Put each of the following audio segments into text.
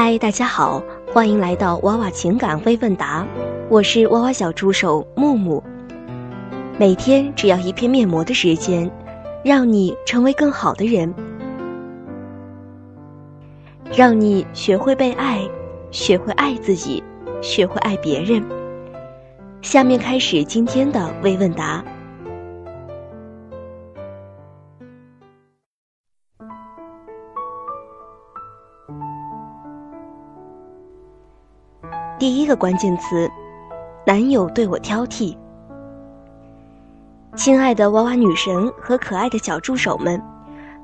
嗨，大家好，欢迎来到娃娃情感微问答，我是娃娃小助手木木。每天只要一片面膜的时间，让你成为更好的人，让你学会被爱，学会爱自己，学会爱别人。下面开始今天的微问答。第一个关键词，男友对我挑剔。亲爱的娃娃女神和可爱的小助手们，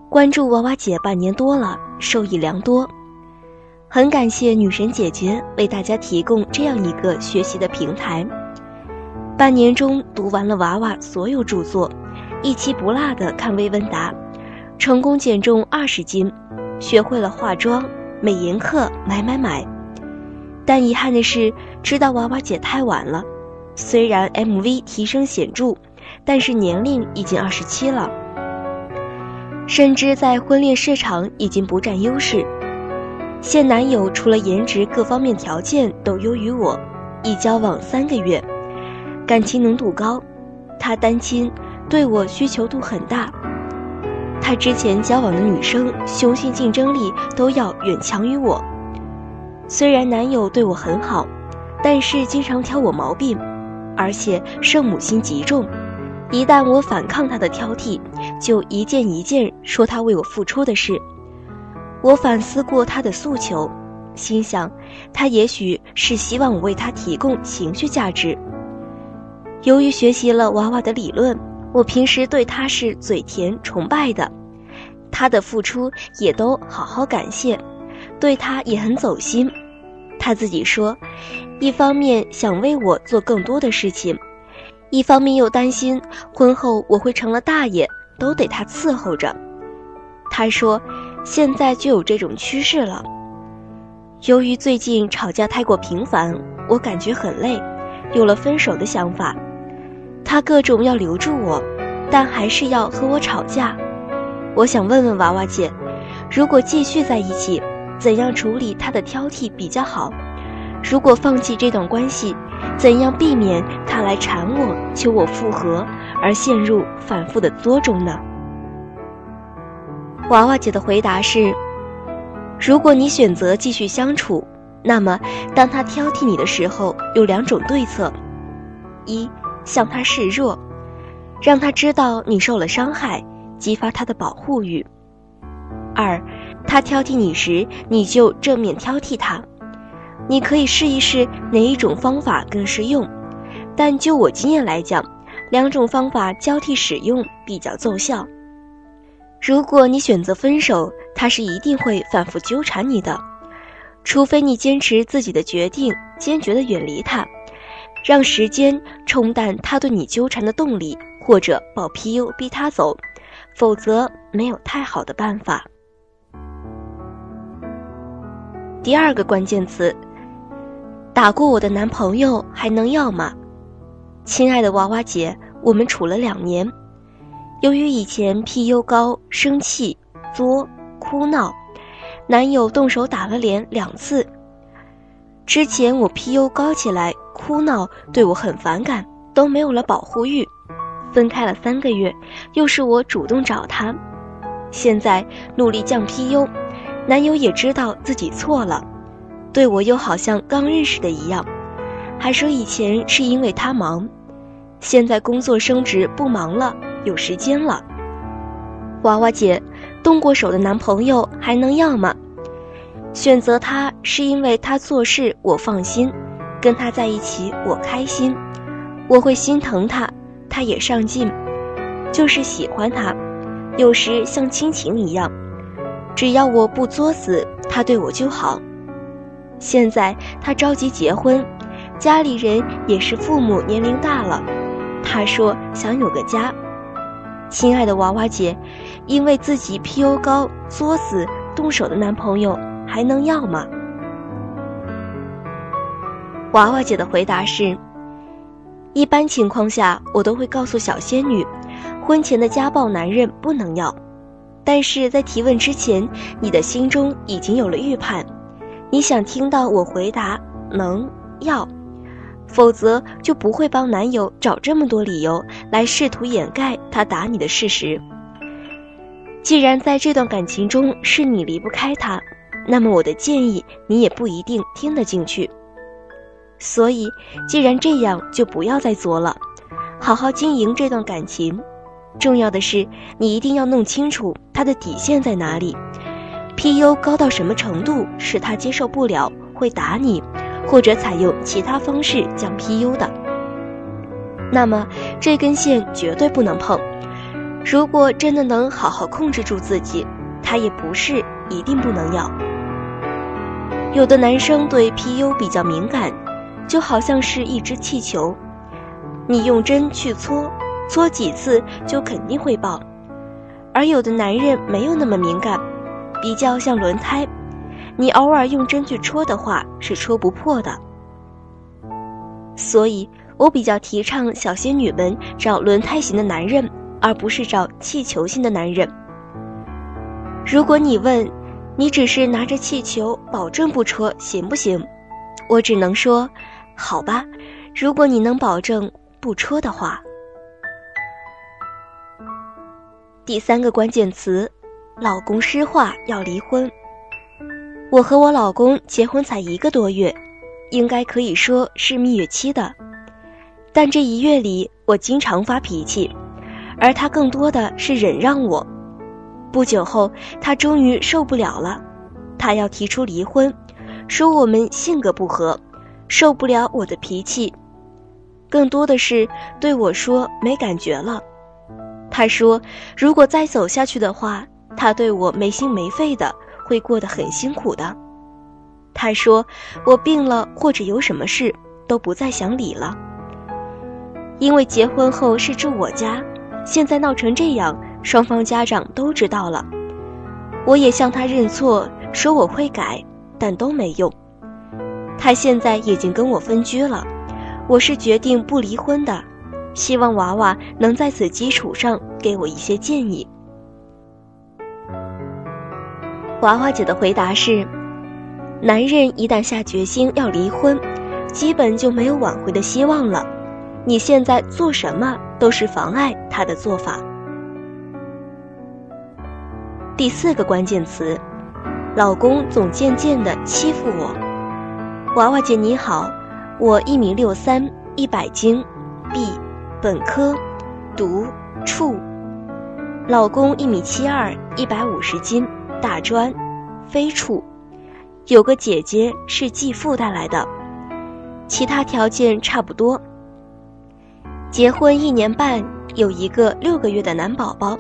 关注娃娃姐半年多了，受益良多。很感谢女神姐姐为大家提供这样一个学习的平台。半年中读完了娃娃所有著作，一期不落的看微问答，成功减重二十斤，学会了化妆、美颜课，买买买。但遗憾的是，知道娃娃姐太晚了。虽然 MV 提升显著，但是年龄已经二十七了，甚至在婚恋市场已经不占优势。现男友除了颜值各方面条件都优于我，已交往三个月，感情浓度高。他单亲，对我需求度很大。他之前交往的女生雄性竞争力都要远强于我。虽然男友对我很好，但是经常挑我毛病，而且圣母心极重。一旦我反抗他的挑剔，就一件一件说他为我付出的事。我反思过他的诉求，心想，他也许是希望我为他提供情绪价值。由于学习了娃娃的理论，我平时对他是嘴甜崇拜的，他的付出也都好好感谢。对他也很走心，他自己说，一方面想为我做更多的事情，一方面又担心婚后我会成了大爷，都得他伺候着。他说，现在就有这种趋势了。由于最近吵架太过频繁，我感觉很累，有了分手的想法。他各种要留住我，但还是要和我吵架。我想问问娃娃姐，如果继续在一起？怎样处理他的挑剔比较好？如果放弃这段关系，怎样避免他来缠我、求我复合，而陷入反复的作中呢？娃娃姐的回答是：如果你选择继续相处，那么当他挑剔你的时候，有两种对策：一，向他示弱，让他知道你受了伤害，激发他的保护欲；二。他挑剔你时，你就正面挑剔他。你可以试一试哪一种方法更适用，但就我经验来讲，两种方法交替使用比较奏效。如果你选择分手，他是一定会反复纠缠你的，除非你坚持自己的决定，坚决的远离他，让时间冲淡他对你纠缠的动力，或者报 PU 逼他走，否则没有太好的办法。第二个关键词，打过我的男朋友还能要吗？亲爱的娃娃姐，我们处了两年，由于以前 PU 高、生气、作、哭闹，男友动手打了脸两次。之前我 PU 高起来哭闹，对我很反感，都没有了保护欲。分开了三个月，又是我主动找他，现在努力降 PU。男友也知道自己错了，对我又好像刚认识的一样，还说以前是因为他忙，现在工作升职不忙了，有时间了。娃娃姐，动过手的男朋友还能要吗？选择他是因为他做事我放心，跟他在一起我开心，我会心疼他，他也上进，就是喜欢他，有时像亲情一样。只要我不作死，他对我就好。现在他着急结婚，家里人也是父母年龄大了，他说想有个家。亲爱的娃娃姐，因为自己 PU 高作死动手的男朋友还能要吗？娃娃姐的回答是：一般情况下，我都会告诉小仙女，婚前的家暴男人不能要。但是在提问之前，你的心中已经有了预判，你想听到我回答能要，否则就不会帮男友找这么多理由来试图掩盖他打你的事实。既然在这段感情中是你离不开他，那么我的建议你也不一定听得进去。所以，既然这样，就不要再作了，好好经营这段感情。重要的是，你一定要弄清楚他的底线在哪里，PU 高到什么程度是他接受不了，会打你，或者采用其他方式降 PU 的。那么这根线绝对不能碰。如果真的能好好控制住自己，他也不是一定不能要。有的男生对 PU 比较敏感，就好像是一只气球，你用针去搓。搓几次就肯定会爆，而有的男人没有那么敏感，比较像轮胎，你偶尔用针去戳的话是戳不破的。所以我比较提倡小仙女们找轮胎型的男人，而不是找气球型的男人。如果你问，你只是拿着气球保证不戳行不行？我只能说，好吧，如果你能保证不戳的话。第三个关键词，老公失话要离婚。我和我老公结婚才一个多月，应该可以说是蜜月期的。但这一月里，我经常发脾气，而他更多的是忍让我。不久后，他终于受不了了，他要提出离婚，说我们性格不合，受不了我的脾气，更多的是对我说没感觉了。他说：“如果再走下去的话，他对我没心没肺的，会过得很辛苦的。”他说：“我病了或者有什么事，都不再想理了。因为结婚后是住我家，现在闹成这样，双方家长都知道了。我也向他认错，说我会改，但都没用。他现在已经跟我分居了，我是决定不离婚的。”希望娃娃能在此基础上给我一些建议。娃娃姐的回答是：男人一旦下决心要离婚，基本就没有挽回的希望了。你现在做什么都是妨碍他的做法。第四个关键词：老公总渐渐的欺负我。娃娃姐你好，我一米六三，一百斤，B。本科，读处，老公一米七二，一百五十斤，大专，非处，有个姐姐是继父带来的，其他条件差不多。结婚一年半，有一个六个月的男宝宝，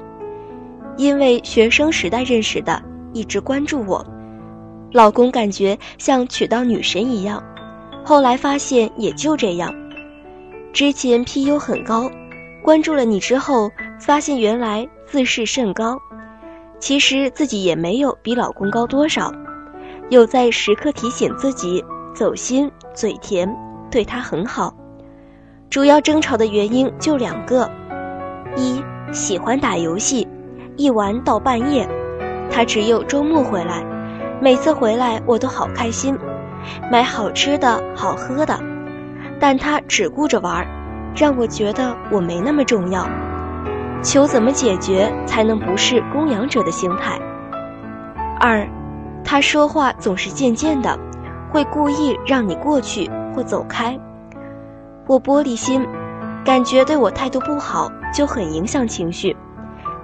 因为学生时代认识的，一直关注我，老公感觉像娶到女神一样，后来发现也就这样。之前 PU 很高，关注了你之后，发现原来自视甚高。其实自己也没有比老公高多少，有在时刻提醒自己走心、嘴甜，对他很好。主要争吵的原因就两个：一喜欢打游戏，一玩到半夜，他只有周末回来，每次回来我都好开心，买好吃的好喝的。但他只顾着玩，让我觉得我没那么重要。求怎么解决才能不是供养者的心态？二，他说话总是渐渐的，会故意让你过去或走开。我玻璃心，感觉对我态度不好就很影响情绪，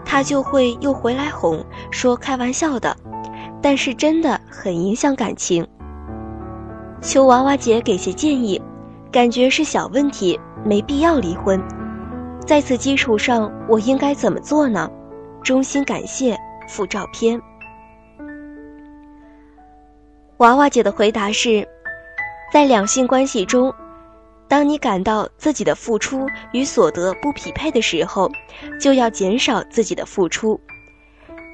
他就会又回来哄，说开玩笑的，但是真的很影响感情。求娃娃姐给些建议。感觉是小问题，没必要离婚。在此基础上，我应该怎么做呢？衷心感谢附照片。娃娃姐的回答是：在两性关系中，当你感到自己的付出与所得不匹配的时候，就要减少自己的付出，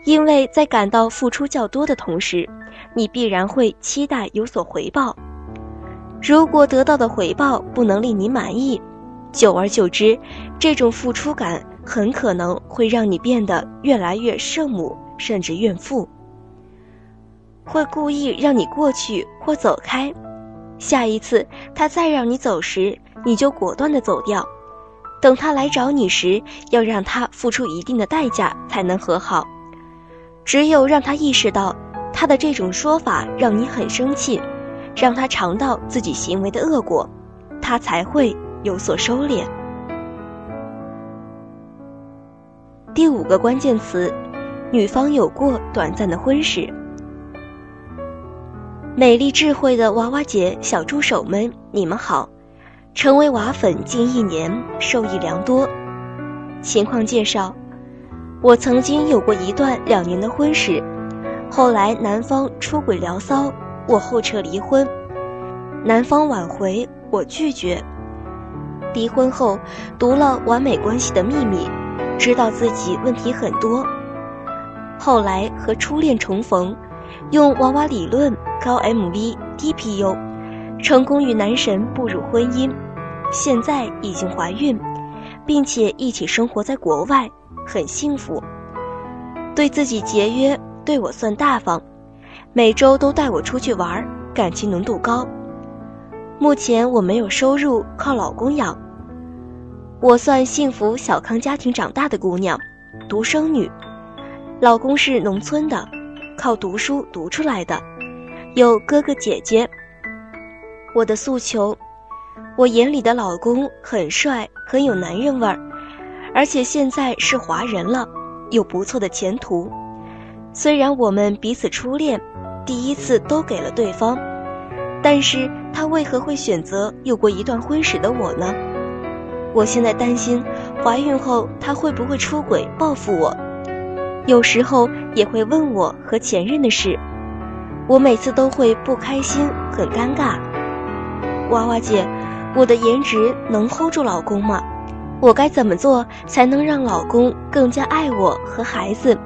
因为在感到付出较多的同时，你必然会期待有所回报。如果得到的回报不能令你满意，久而久之，这种付出感很可能会让你变得越来越圣母，甚至怨妇。会故意让你过去或走开，下一次他再让你走时，你就果断的走掉。等他来找你时，要让他付出一定的代价才能和好。只有让他意识到他的这种说法让你很生气，让他尝到自己行为的恶果，他才会有所收敛。第五个关键词，女方有过短暂的婚史。美丽智慧的娃娃姐小助手们，你们好！成为娃粉近一年，受益良多。情况介绍：我曾经有过一段两年的婚史，后来男方出轨聊骚，我后撤离婚，男方挽回，我拒绝。离婚后，读了《完美关系的秘密》。知道自己问题很多，后来和初恋重逢，用娃娃理论高 MV 低 PU，成功与男神步入婚姻，现在已经怀孕，并且一起生活在国外，很幸福。对自己节约，对我算大方，每周都带我出去玩，感情浓度高。目前我没有收入，靠老公养。我算幸福小康家庭长大的姑娘，独生女，老公是农村的，靠读书读出来的，有哥哥姐姐。我的诉求，我眼里的老公很帅，很有男人味儿，而且现在是华人了，有不错的前途。虽然我们彼此初恋，第一次都给了对方，但是他为何会选择有过一段婚史的我呢？我现在担心，怀孕后他会不会出轨报复我？有时候也会问我和前任的事，我每次都会不开心，很尴尬。娃娃姐，我的颜值能 hold 住老公吗？我该怎么做才能让老公更加爱我和孩子，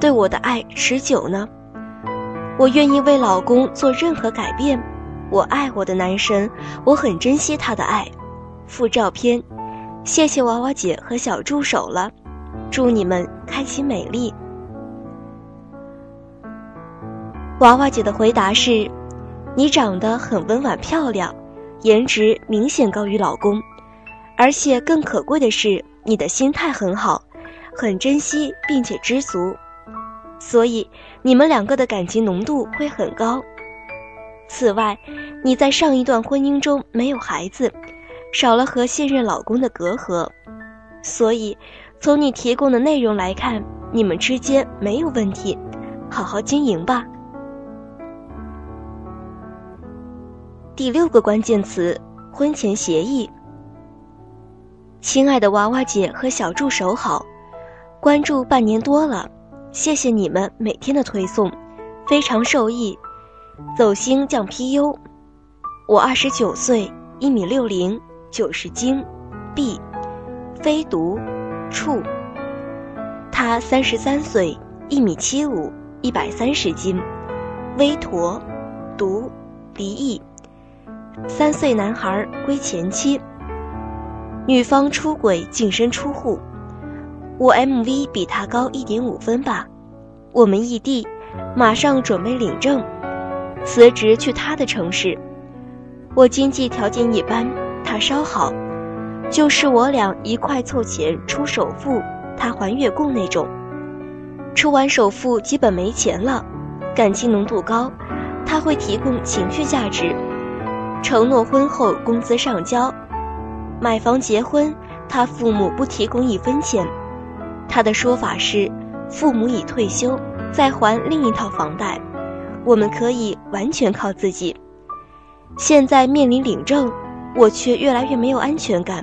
对我的爱持久呢？我愿意为老公做任何改变，我爱我的男神，我很珍惜他的爱。附照片。谢谢娃娃姐和小助手了，祝你们开心美丽。娃娃姐的回答是：你长得很温婉漂亮，颜值明显高于老公，而且更可贵的是你的心态很好，很珍惜并且知足，所以你们两个的感情浓度会很高。此外，你在上一段婚姻中没有孩子。少了和现任老公的隔阂，所以从你提供的内容来看，你们之间没有问题，好好经营吧。第六个关键词：婚前协议。亲爱的娃娃姐和小助手好，关注半年多了，谢谢你们每天的推送，非常受益。走心降 PU，我二十九岁，一米六零。九十斤，B，非独，处。他三十三岁，一米七五，一百三十斤，微驼，独，离异。三岁男孩归前妻。女方出轨净身出户。我 MV 比他高一点五分吧。我们异地，马上准备领证，辞职去他的城市。我经济条件一般。他稍好，就是我俩一块凑钱出首付，他还月供那种。出完首付基本没钱了，感情浓度高，他会提供情绪价值，承诺婚后工资上交。买房结婚，他父母不提供一分钱，他的说法是父母已退休，再还另一套房贷，我们可以完全靠自己。现在面临领证。我却越来越没有安全感，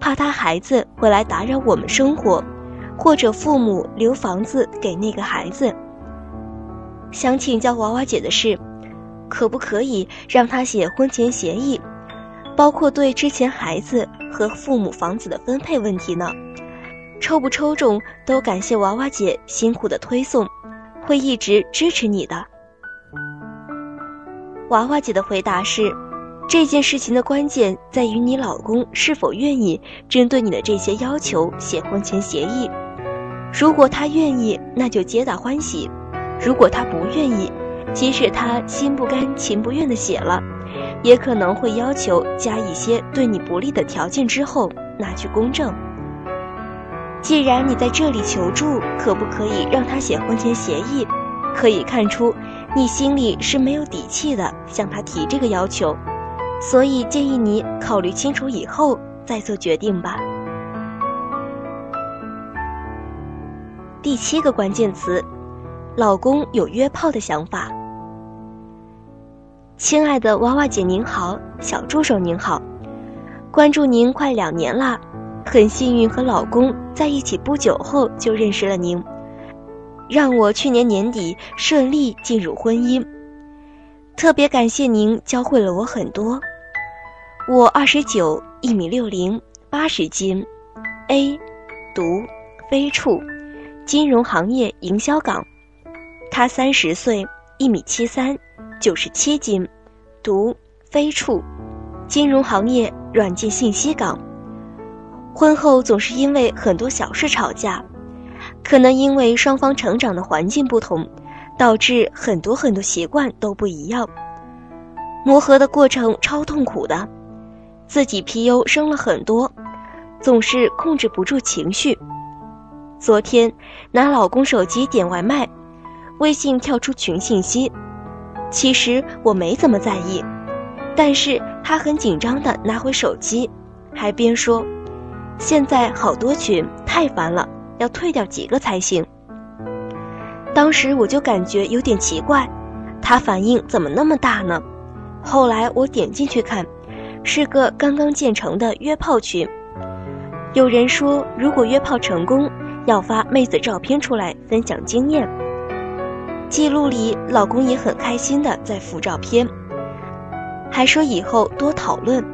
怕他孩子会来打扰我们生活，或者父母留房子给那个孩子。想请教娃娃姐的是，可不可以让他写婚前协议，包括对之前孩子和父母房子的分配问题呢？抽不抽中都感谢娃娃姐辛苦的推送，会一直支持你的。娃娃姐的回答是。这件事情的关键在于你老公是否愿意针对你的这些要求写婚前协议。如果他愿意，那就皆大欢喜；如果他不愿意，即使他心不甘情不愿的写了，也可能会要求加一些对你不利的条件之后拿去公证。既然你在这里求助，可不可以让他写婚前协议？可以看出，你心里是没有底气的，向他提这个要求。所以建议你考虑清楚以后再做决定吧。第七个关键词，老公有约炮的想法。亲爱的娃娃姐您好，小助手您好，关注您快两年了，很幸运和老公在一起不久后就认识了您，让我去年年底顺利进入婚姻，特别感谢您教会了我很多。我二十九，一米六零，八十斤，A，读，非处，金融行业营销岗。他三十岁，一米七三，九十七斤，读，非处，金融行业软件信息岗。婚后总是因为很多小事吵架，可能因为双方成长的环境不同，导致很多很多习惯都不一样，磨合的过程超痛苦的。自己 PU 生了很多，总是控制不住情绪。昨天拿老公手机点外卖，微信跳出群信息，其实我没怎么在意，但是他很紧张的拿回手机，还边说：“现在好多群，太烦了，要退掉几个才行。”当时我就感觉有点奇怪，他反应怎么那么大呢？后来我点进去看。是个刚刚建成的约炮群。有人说，如果约炮成功，要发妹子照片出来分享经验。记录里，老公也很开心的在附照片，还说以后多讨论。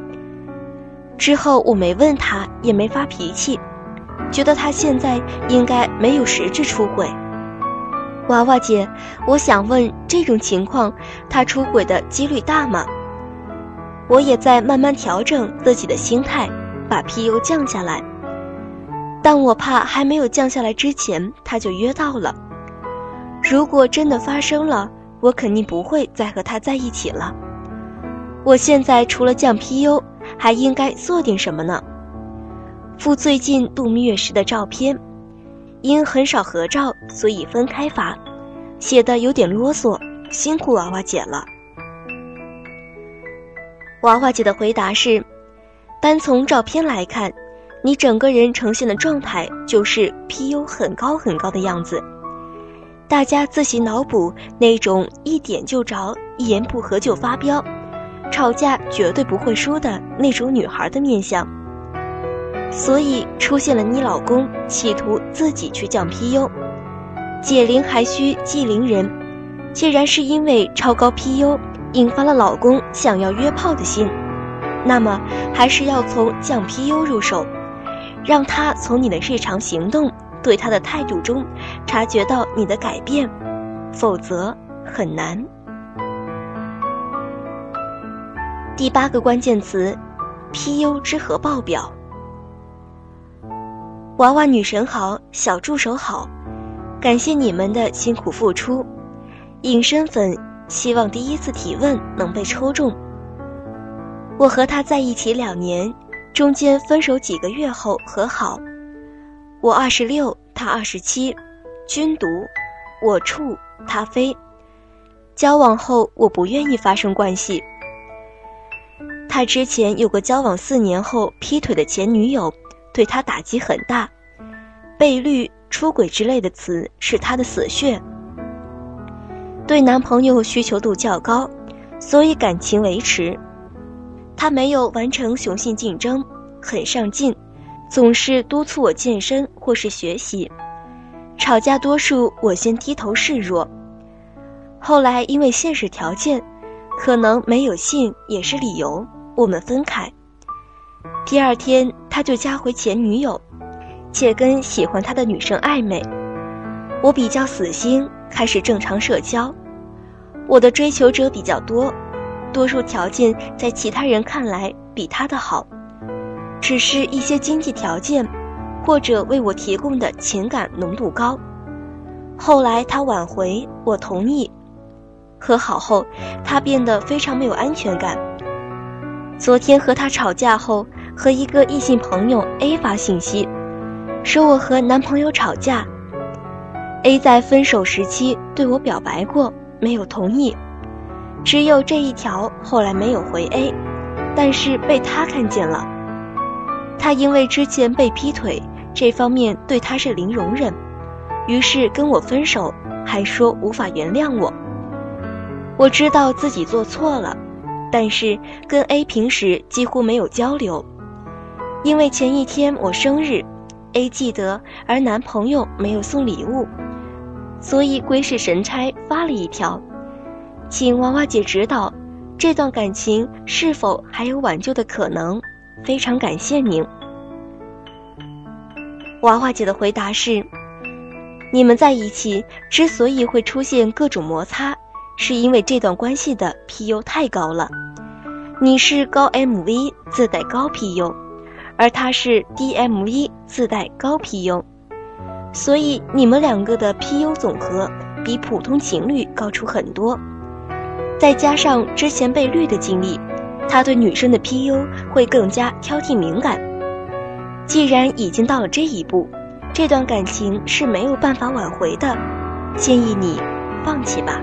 之后我没问他，也没发脾气，觉得他现在应该没有实质出轨。娃娃姐，我想问，这种情况他出轨的几率大吗？我也在慢慢调整自己的心态，把 PU 降下来。但我怕还没有降下来之前，他就约到了。如果真的发生了，我肯定不会再和他在一起了。我现在除了降 PU，还应该做点什么呢？附最近度蜜月时的照片，因很少合照，所以分开发，写的有点啰嗦，辛苦娃娃姐了。娃娃姐的回答是：单从照片来看，你整个人呈现的状态就是 PU 很高很高的样子。大家自行脑补那种一点就着、一言不合就发飙、吵架绝对不会输的那种女孩的面相。所以出现了你老公企图自己去降 PU，解铃还需系铃人。既然是因为超高 PU。引发了老公想要约炮的心，那么还是要从降 PU 入手，让他从你的日常行动、对他的态度中察觉到你的改变，否则很难。第八个关键词：PU 之和爆表。娃娃女神好，小助手好，感谢你们的辛苦付出，隐身粉。希望第一次提问能被抽中。我和他在一起两年，中间分手几个月后和好。我二十六，他二十七，均独，我处，他非。交往后我不愿意发生关系。他之前有个交往四年后劈腿的前女友，对他打击很大，被绿、出轨之类的词是他的死穴。对男朋友需求度较高，所以感情维持。他没有完成雄性竞争，很上进，总是督促我健身或是学习。吵架多数我先低头示弱。后来因为现实条件，可能没有性也是理由，我们分开。第二天他就加回前女友，且跟喜欢他的女生暧昧。我比较死心。开始正常社交，我的追求者比较多，多数条件在其他人看来比他的好，只是一些经济条件，或者为我提供的情感浓度高。后来他挽回，我同意，和好后，他变得非常没有安全感。昨天和他吵架后，和一个异性朋友 A 发信息，说我和男朋友吵架。A 在分手时期对我表白过，没有同意，只有这一条，后来没有回 A，但是被他看见了。他因为之前被劈腿，这方面对他是零容忍，于是跟我分手，还说无法原谅我。我知道自己做错了，但是跟 A 平时几乎没有交流，因为前一天我生日，A 记得，而男朋友没有送礼物。所以鬼使神差发了一条，请娃娃姐指导，这段感情是否还有挽救的可能？非常感谢您。娃娃姐的回答是：你们在一起之所以会出现各种摩擦，是因为这段关系的 PU 太高了。你是高 MV 自带高 PU，而他是低 MV 自带高 PU。所以你们两个的 PU 总和比普通情侣高出很多，再加上之前被绿的经历，他对女生的 PU 会更加挑剔敏感。既然已经到了这一步，这段感情是没有办法挽回的，建议你放弃吧。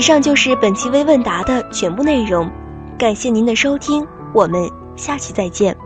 以上就是本期微问答的全部内容，感谢您的收听，我们下期再见。